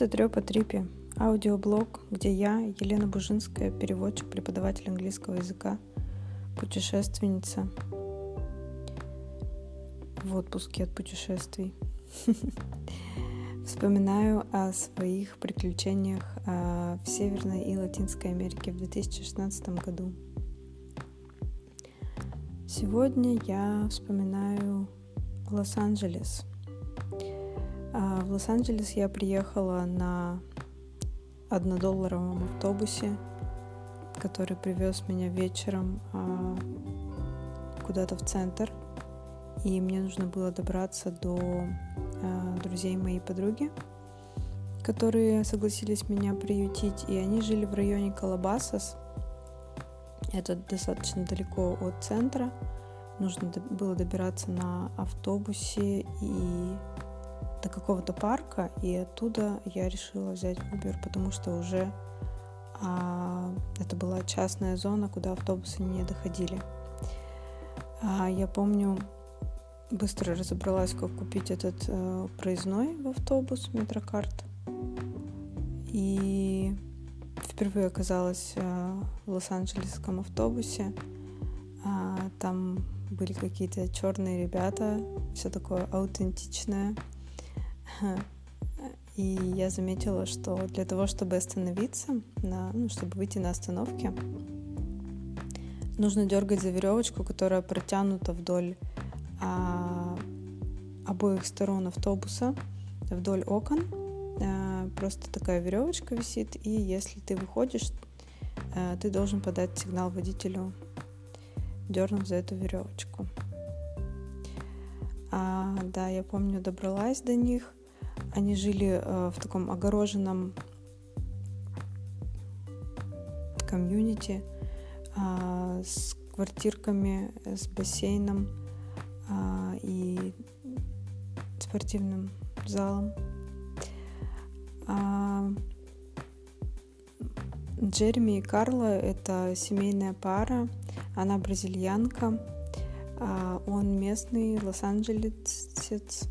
Это Трёпа Трипи, аудиоблог, где я, Елена Бужинская, переводчик, преподаватель английского языка, путешественница в отпуске от путешествий. Вспоминаю о своих приключениях а, в Северной и Латинской Америке в 2016 году. Сегодня я вспоминаю Лос-Анджелес – в Лос-Анджелес я приехала на однодолларовом автобусе, который привез меня вечером а, куда-то в центр. И мне нужно было добраться до а, друзей моей подруги, которые согласились меня приютить. И они жили в районе Калабасас. Это достаточно далеко от центра. Нужно было добираться на автобусе и до какого-то парка, и оттуда я решила взять Uber, потому что уже а, это была частная зона, куда автобусы не доходили. А, я помню, быстро разобралась, как купить этот э, проездной в автобус, метрокарт. И впервые оказалась э, в Лос-Анджелесском автобусе. А, там были какие-то черные ребята, все такое аутентичное. И я заметила, что для того, чтобы остановиться, на, ну, чтобы выйти на остановке, нужно дергать за веревочку, которая протянута вдоль а, обоих сторон автобуса, вдоль окон. А, просто такая веревочка висит, и если ты выходишь, а, ты должен подать сигнал водителю, дернув за эту веревочку. А, да, я помню, добралась до них. Они жили э, в таком огороженном комьюнити э, с квартирками, с бассейном э, и спортивным залом. Э, Джереми и Карла — это семейная пара. Она бразильянка, а он местный лос-анджелесец.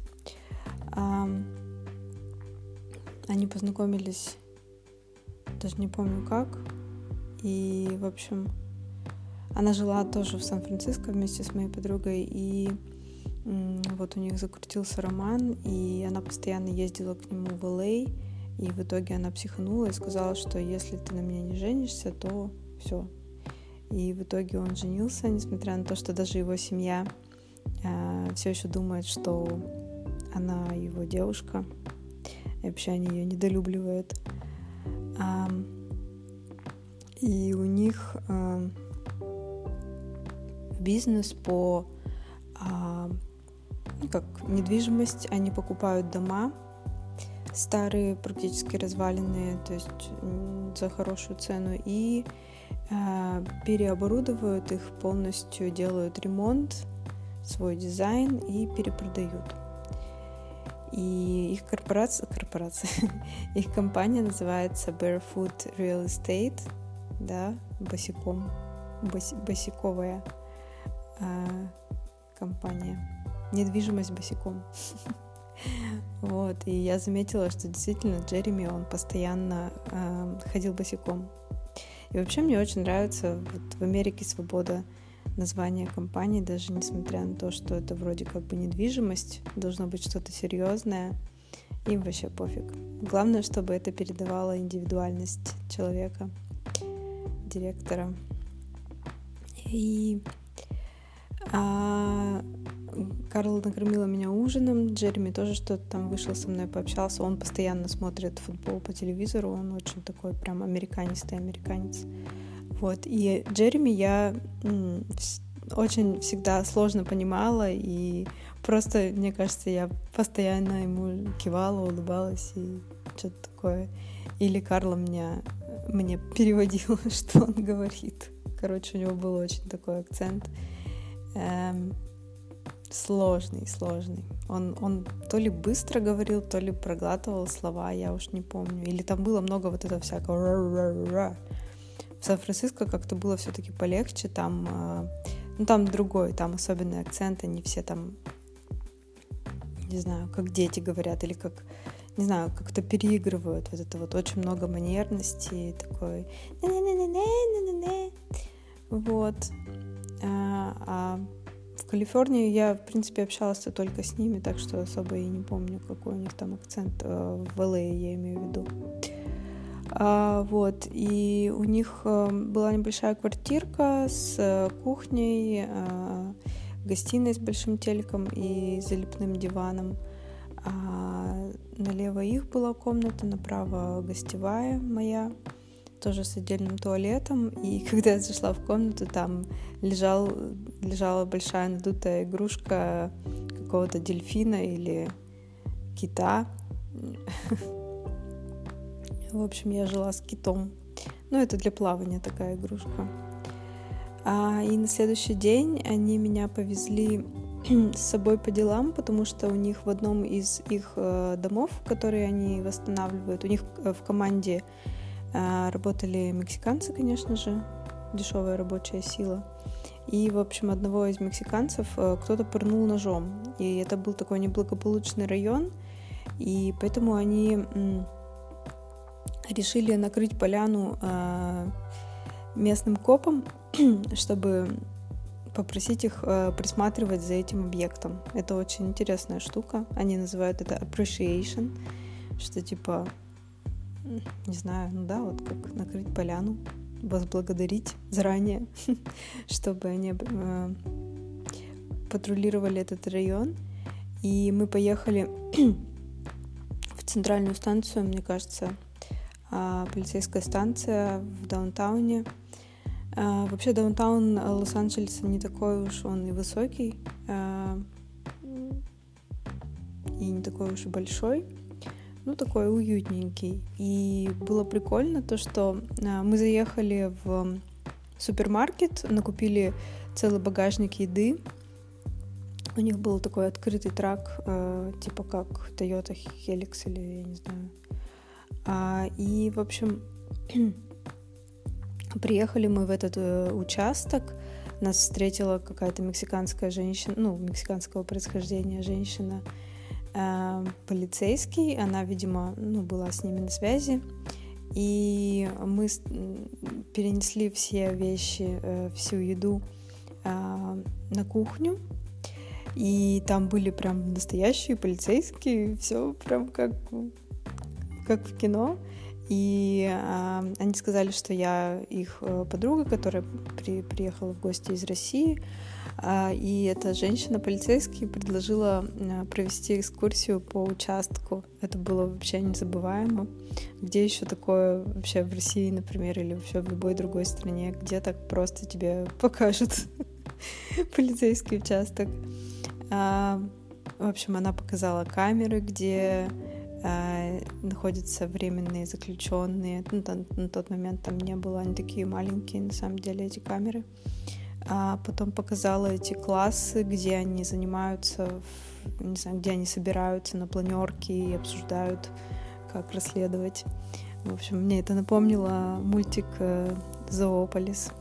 Они познакомились, даже не помню как. И, в общем, она жила тоже в Сан-Франциско вместе с моей подругой, и вот у них закрутился роман, и она постоянно ездила к нему в Л.А., и в итоге она психанула и сказала, что если ты на меня не женишься, то все. И в итоге он женился, несмотря на то, что даже его семья э, все еще думает, что она его девушка вообще они ее недолюбливают. А, и у них а, бизнес по а, как недвижимость, они покупают дома старые, практически разваленные, то есть за хорошую цену, и э, переоборудовывают их полностью, делают ремонт, свой дизайн и перепродают. И их корпорация, корпорация, их компания называется Barefoot Real Estate, да, босиком, бос, босиковая э, компания, недвижимость босиком. Вот, и я заметила, что действительно Джереми, он постоянно э, ходил босиком. И вообще мне очень нравится вот в Америке свобода название компании, даже несмотря на то, что это вроде как бы недвижимость, должно быть что-то серьезное, им вообще пофиг. Главное, чтобы это передавало индивидуальность человека, директора. И а, Карл накормила меня ужином, Джереми тоже что-то там вышел со мной, пообщался. Он постоянно смотрит футбол по телевизору, он очень такой прям американистый американец. Вот. И Джереми я очень всегда сложно понимала, и просто, мне кажется, я постоянно ему кивала, улыбалась и что-то такое. Или Карла меня, мне переводила, что он говорит. Короче, у него был очень такой акцент. Эм, сложный, сложный. Он, он то ли быстро говорил, то ли проглатывал слова, я уж не помню. Или там было много вот этого всякого в Сан-Франциско как-то было все-таки полегче, там, э, ну там другой, там особенный акцент, они все там, не знаю, как дети говорят, или как, не знаю, как-то переигрывают вот это вот очень много манерности, такой вот. А, а в Калифорнии я, в принципе, общалась только с ними, так что особо и не помню, какой у них там акцент э, в ЛА, я имею в виду. А, вот, и у них э, была небольшая квартирка с э, кухней, а, гостиной с большим телеком и залипным диваном. А налево их была комната, направо гостевая моя, тоже с отдельным туалетом. И когда я зашла в комнату, там лежал, лежала большая надутая игрушка какого-то дельфина или кита. В общем, я жила с китом. Ну, это для плавания такая игрушка. А, и на следующий день они меня повезли с собой по делам, потому что у них в одном из их э, домов, которые они восстанавливают, у них э, в команде э, работали мексиканцы, конечно же, дешевая рабочая сила. И, в общем, одного из мексиканцев кто-то пырнул ножом. И это был такой неблагополучный район. И поэтому они решили накрыть поляну местным копом, чтобы попросить их э, присматривать за этим объектом. Это очень интересная штука. Они называют это appreciation, что типа, не знаю, ну да, вот как накрыть поляну, возблагодарить заранее, чтобы они э, патрулировали этот район. И мы поехали в центральную станцию, мне кажется, э, полицейская станция в даунтауне. А, вообще даунтаун Лос-Анджелеса не такой уж он и высокий, а, и не такой уж и большой, ну такой уютненький. И было прикольно то, что а, мы заехали в супермаркет, накупили целый багажник еды. У них был такой открытый трак, типа как Toyota Helix или я не знаю. И, в общем, Приехали мы в этот э, участок, нас встретила какая-то мексиканская женщина, ну, мексиканского происхождения женщина, э, полицейский, она, видимо, ну, была с ними на связи, и мы перенесли все вещи, э, всю еду э, на кухню, и там были прям настоящие полицейские, все прям как, как в кино. И э, они сказали, что я их э, подруга, которая при, приехала в гости из России. Э, и эта женщина, полицейский, предложила э, провести экскурсию по участку. Это было вообще незабываемо. Где еще такое вообще в России, например, или вообще в любой другой стране, где так просто тебе покажут полицейский участок. В общем, она показала камеры, где находятся временные заключенные. Ну, там, на тот момент там не было, они такие маленькие, на самом деле, эти камеры. А потом показала эти классы, где они занимаются, не знаю, где они собираются на планерке и обсуждают, как расследовать. В общем, мне это напомнило мультик э, «Зоополис».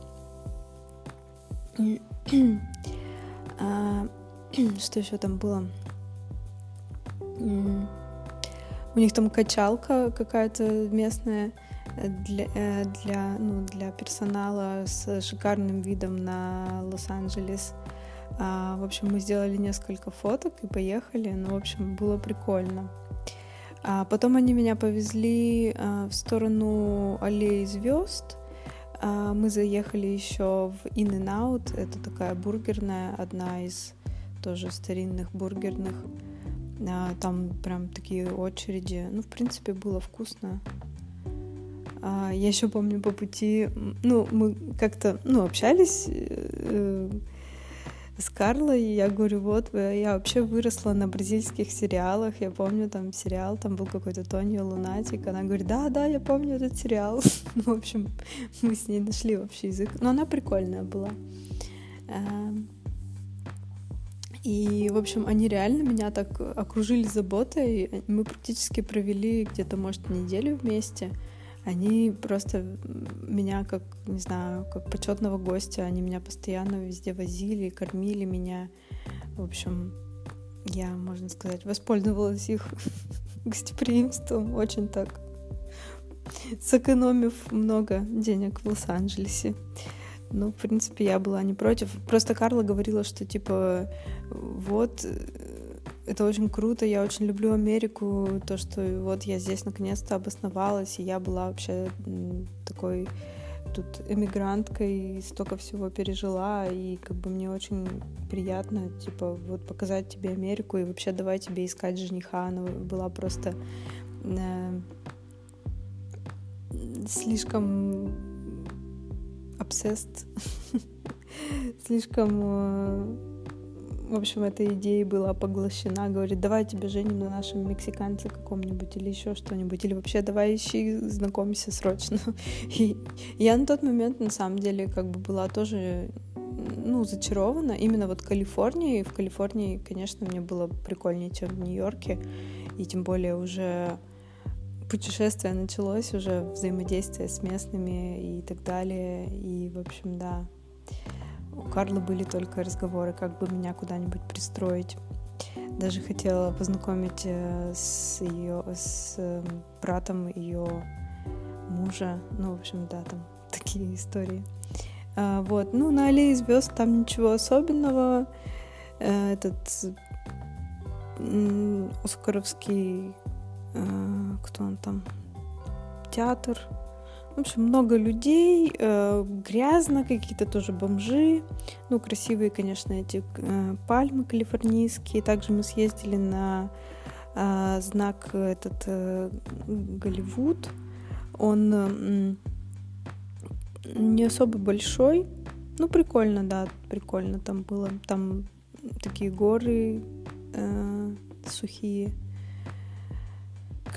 А, что еще там было? У них там качалка какая-то местная э, для, э, для, ну, для персонала с шикарным видом на Лос-Анджелес. А, в общем, мы сделали несколько фоток и поехали. Ну, в общем, было прикольно. А потом они меня повезли а, в сторону аллеи звезд. А, мы заехали еще в In and Out. Это такая бургерная, одна из тоже старинных бургерных. А, там прям такие очереди. Ну, в принципе, было вкусно. А, я еще помню по пути, ну, мы как-то, ну, общались э, с Карлой, и я говорю, вот, я вообще выросла на бразильских сериалах, я помню там сериал, там был какой-то Тонио Лунатик, она говорит, да, да, я помню этот сериал. ну, в общем, мы с ней нашли общий язык, но она прикольная была. И, в общем, они реально меня так окружили заботой. Мы практически провели где-то, может, неделю вместе. Они просто меня как, не знаю, как почетного гостя, они меня постоянно везде возили, кормили меня. В общем, я, можно сказать, воспользовалась их гостеприимством, очень так сэкономив много денег в Лос-Анджелесе. Ну, в принципе, я была не против. Просто Карла говорила, что типа вот это очень круто, я очень люблю Америку, то, что вот я здесь наконец-то обосновалась, и я была вообще такой тут эмигранткой, столько всего пережила, и как бы мне очень приятно, типа, вот показать тебе Америку, и вообще давай тебе искать жениха. Она была просто э, слишком obsessed, слишком э, в общем, эта идея была поглощена, говорит, давай тебе женим на нашем мексиканце каком-нибудь или еще что-нибудь, или вообще давай ищи, знакомься срочно. И я на тот момент, на самом деле, как бы была тоже ну, зачарована именно вот Калифорнией. В Калифорнии, конечно, мне было прикольнее, чем в Нью-Йорке, и тем более уже путешествие началось, уже взаимодействие с местными и так далее, и, в общем, да, у Карлы были только разговоры, как бы меня куда-нибудь пристроить. Даже хотела познакомить э, с ее, с эм, братом ее мужа. Ну, в общем, да, там такие истории. А, вот, ну, на аллее звезд там ничего особенного. Э, этот Оскаровский, кто он там, театр, в общем, много людей, э, грязно, какие-то тоже бомжи. Ну, красивые, конечно, эти э, пальмы калифорнийские. Также мы съездили на э, знак этот э, Голливуд. Он э, не особо большой. Ну, прикольно, да, прикольно там было. Там такие горы э, сухие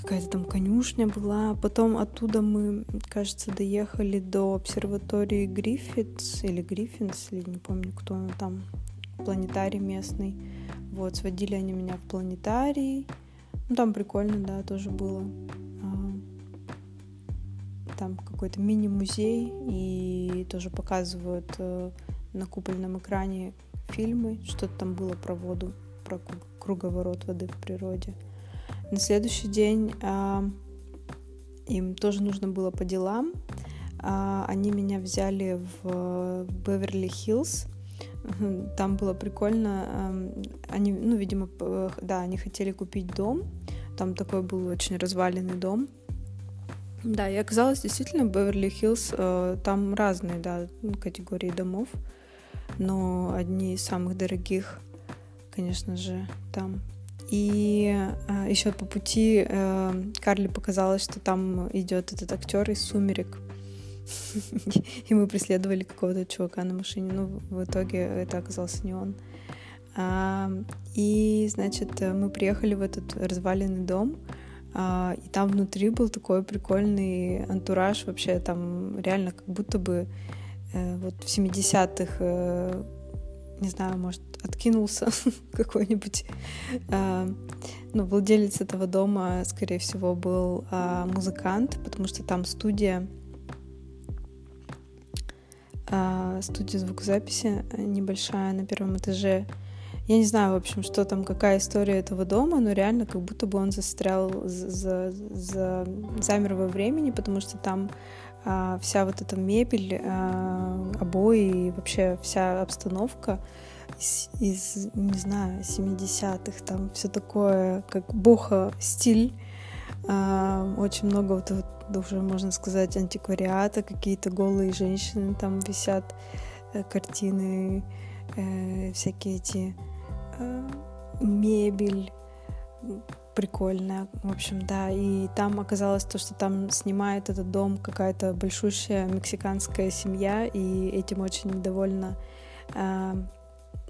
какая-то там конюшня была. Потом оттуда мы, кажется, доехали до обсерватории Гриффитс или Гриффинс, или не помню, кто он там, планетарий местный. Вот, сводили они меня в планетарий. Ну, там прикольно, да, тоже было. А, там какой-то мини-музей, и тоже показывают э, на купольном экране фильмы, что-то там было про воду, про круговорот воды в природе. На следующий день а, им тоже нужно было по делам. А, они меня взяли в Беверли-Хиллз. Там было прикольно. Они, ну, видимо, да, они хотели купить дом. Там такой был очень разваленный дом. Да, и оказалось, действительно, Беверли-Хиллз, э, там разные, да, категории домов, но одни из самых дорогих, конечно же, там и э, еще по пути э, Карли показалось, что там идет этот актер из Сумерек. И мы преследовали какого-то чувака на машине. Ну, в итоге это оказался не он. А, и, значит, мы приехали в этот разваленный дом. А, и там внутри был такой прикольный антураж. Вообще там реально как будто бы э, вот в 70-х, э, не знаю, может, откинулся какой-нибудь. А, ну, владелец этого дома, скорее всего, был а, музыкант, потому что там студия, а, студия звукозаписи небольшая на первом этаже. Я не знаю, в общем, что там, какая история этого дома, но реально как будто бы он застрял, за, за, замер во времени, потому что там а, вся вот эта мебель, а, обои и вообще вся обстановка из, из не знаю, 70-х, там все такое, как боха стиль. А, очень много вот, вот уже, можно сказать, антиквариата, какие-то голые женщины там висят, э, картины, э, всякие эти э, мебель прикольная, в общем, да, и там оказалось то, что там снимает этот дом какая-то большущая мексиканская семья, и этим очень недовольна э,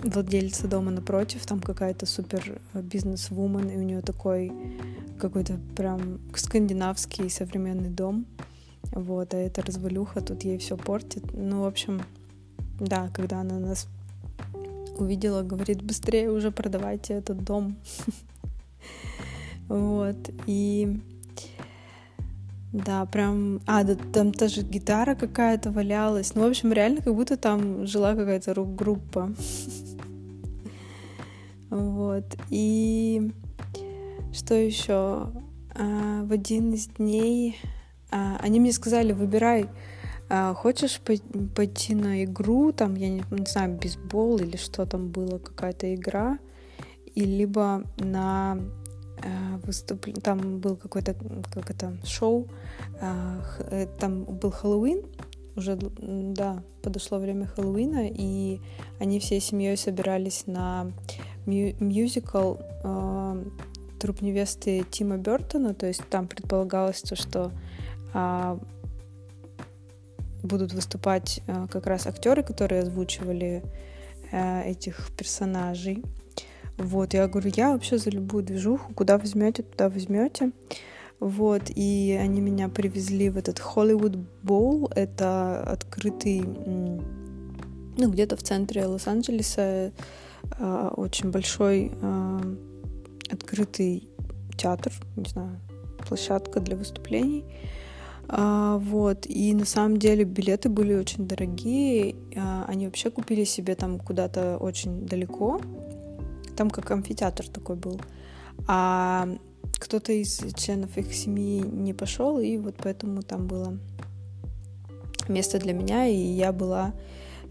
владельца дома напротив, там какая-то супер э, бизнес-вумен, и у нее такой какой-то прям скандинавский современный дом. Вот, а эта развалюха тут ей все портит. Ну, в общем, да, когда она нас увидела, говорит, быстрее уже продавайте этот дом. Вот, и да, прям... А, да, там тоже гитара какая-то валялась. Ну, в общем, реально как будто там жила какая-то рок-группа. Вот. И что еще? а, в один из дней а, они мне сказали, выбирай, а, хочешь пойти на игру, там, я не, не знаю, бейсбол или что там было, какая-то игра, и либо на выступление, там был какой-то, как это, шоу, э, там был Хэллоуин, уже, да, подошло время Хэллоуина, и они всей семьей собирались на мюзикл э, труп невесты Тима Бертона, то есть там предполагалось то, что э, будут выступать э, как раз актеры, которые озвучивали э, этих персонажей. Вот, я говорю, я вообще за любую движуху, куда возьмете, туда возьмете. Вот, и они меня привезли в этот Hollywood Bowl, это открытый, ну, где-то в центре Лос-Анджелеса, э, очень большой э, открытый театр, не знаю, площадка для выступлений. А, вот, и на самом деле билеты были очень дорогие, а, они вообще купили себе там куда-то очень далеко, там как амфитеатр такой был. А кто-то из членов их семьи не пошел, и вот поэтому там было место для меня, и я была,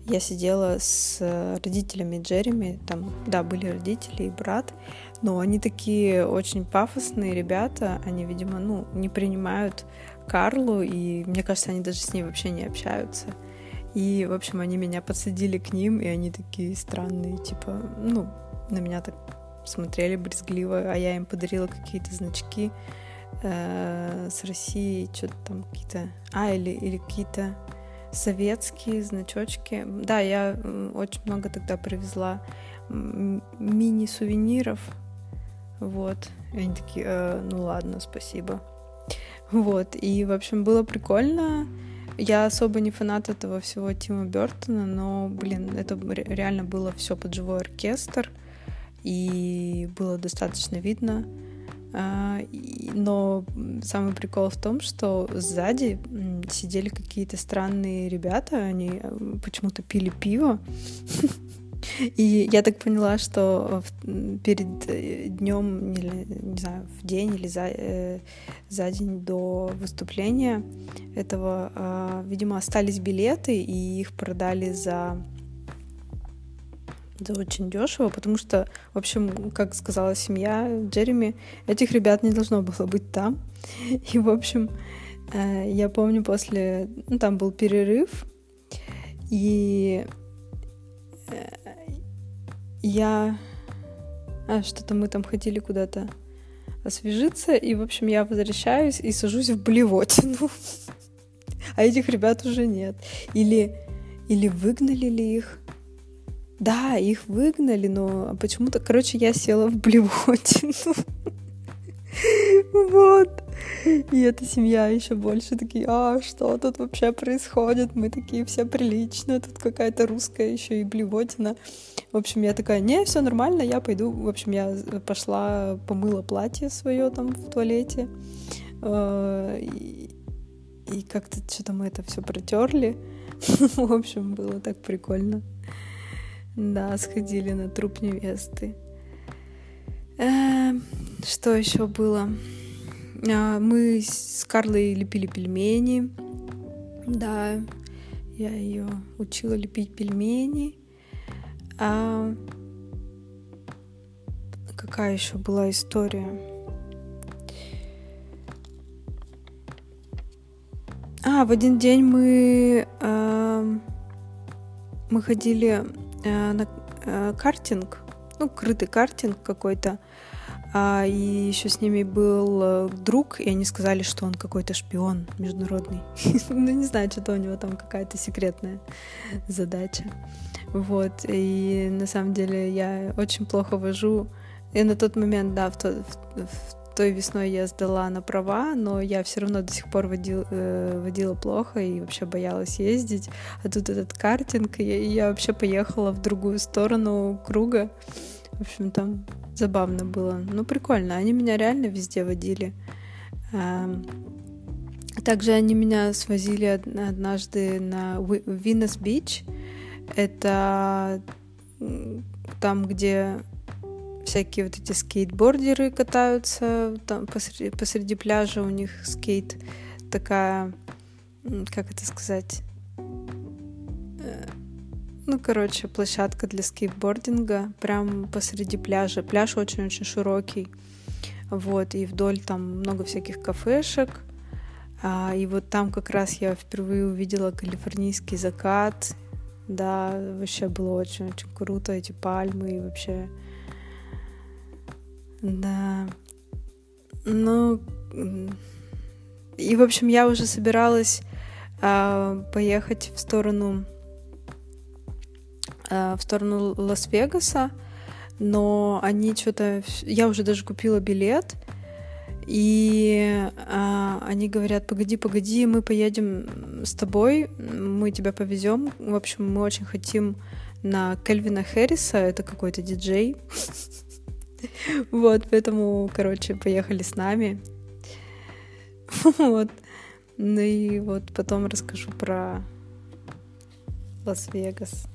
я сидела с родителями Джереми, там, да, были родители и брат, но они такие очень пафосные ребята, они, видимо, ну, не принимают Карлу, и мне кажется, они даже с ней вообще не общаются. И, в общем, они меня подсадили к ним, и они такие странные, типа, ну, на меня так смотрели брезгливо, а я им подарила какие-то значки э, с России, что-то там какие-то... А, или, или какие-то советские значочки. Да, я очень много тогда привезла мини-сувениров. Вот. И они такие, э, ну ладно, спасибо. Вот. И, в общем, было прикольно. Я особо не фанат этого всего Тима Бертона, но, блин, это реально было все под живой оркестр и было достаточно видно. А, но самый прикол в том, что сзади сидели какие-то странные ребята, они э, почему-то пили пиво. И я так поняла, что перед э, днем, не знаю, в день или за, э, за день до выступления этого, э, видимо, остались билеты, и их продали за это очень дешево, потому что, в общем, как сказала семья Джереми, этих ребят не должно было быть там. И, в общем, э, я помню после... Ну, там был перерыв, и э, я... А, что-то мы там ходили куда-то освежиться, и, в общем, я возвращаюсь и сажусь в блевотину. А этих ребят уже нет. Или, или выгнали ли их? Да, их выгнали, но почему-то, короче, я села в блевотину. Вот. И эта семья еще больше такие, а что тут вообще происходит? Мы такие все приличные, тут какая-то русская еще и блевотина. В общем, я такая, не, все нормально, я пойду. В общем, я пошла, помыла платье свое там в туалете. А, и, и как-то что-то мы это все протерли. В общем, было так прикольно. Да, сходили на труп невесты. Э, что еще было? А, мы с Карлой лепили пельмени. Да, я ее учила лепить пельмени. А какая еще была история? А, в один день мы э, мы ходили на э, картинг, ну, крытый картинг какой-то. А, и еще с ними был э, друг, и они сказали, что он какой-то шпион международный. ну, не знаю, что-то у него там какая-то секретная задача. Вот, и на самом деле я очень плохо вожу. И на тот момент, да, в, то, в той весной я сдала на права, но я все равно до сих пор водил, э, водила плохо и вообще боялась ездить. А тут этот картинг, и я, я вообще поехала в другую сторону круга. В общем, там забавно было. Ну, прикольно. Они меня реально везде водили. Также они меня свозили однажды на Винес Бич. Это там, где всякие вот эти скейтбордеры катаются там посреди, посреди пляжа, у них скейт такая, как это сказать, э, ну, короче, площадка для скейтбординга прям посреди пляжа. Пляж очень-очень широкий. Вот, и вдоль там много всяких кафешек. А, и вот там как раз я впервые увидела калифорнийский закат. Да, вообще было очень-очень круто, эти пальмы и вообще... Да. Ну, и, в общем, я уже собиралась э, поехать в сторону э, в сторону Лас-Вегаса, но они что-то... Я уже даже купила билет, и а, они говорят, погоди, погоди, мы поедем с тобой, мы тебя повезем. В общем, мы очень хотим на Кельвина Хэрриса, это какой-то диджей. Вот, поэтому, короче, поехали с нами. Вот. Ну и вот потом расскажу про Лас-Вегас.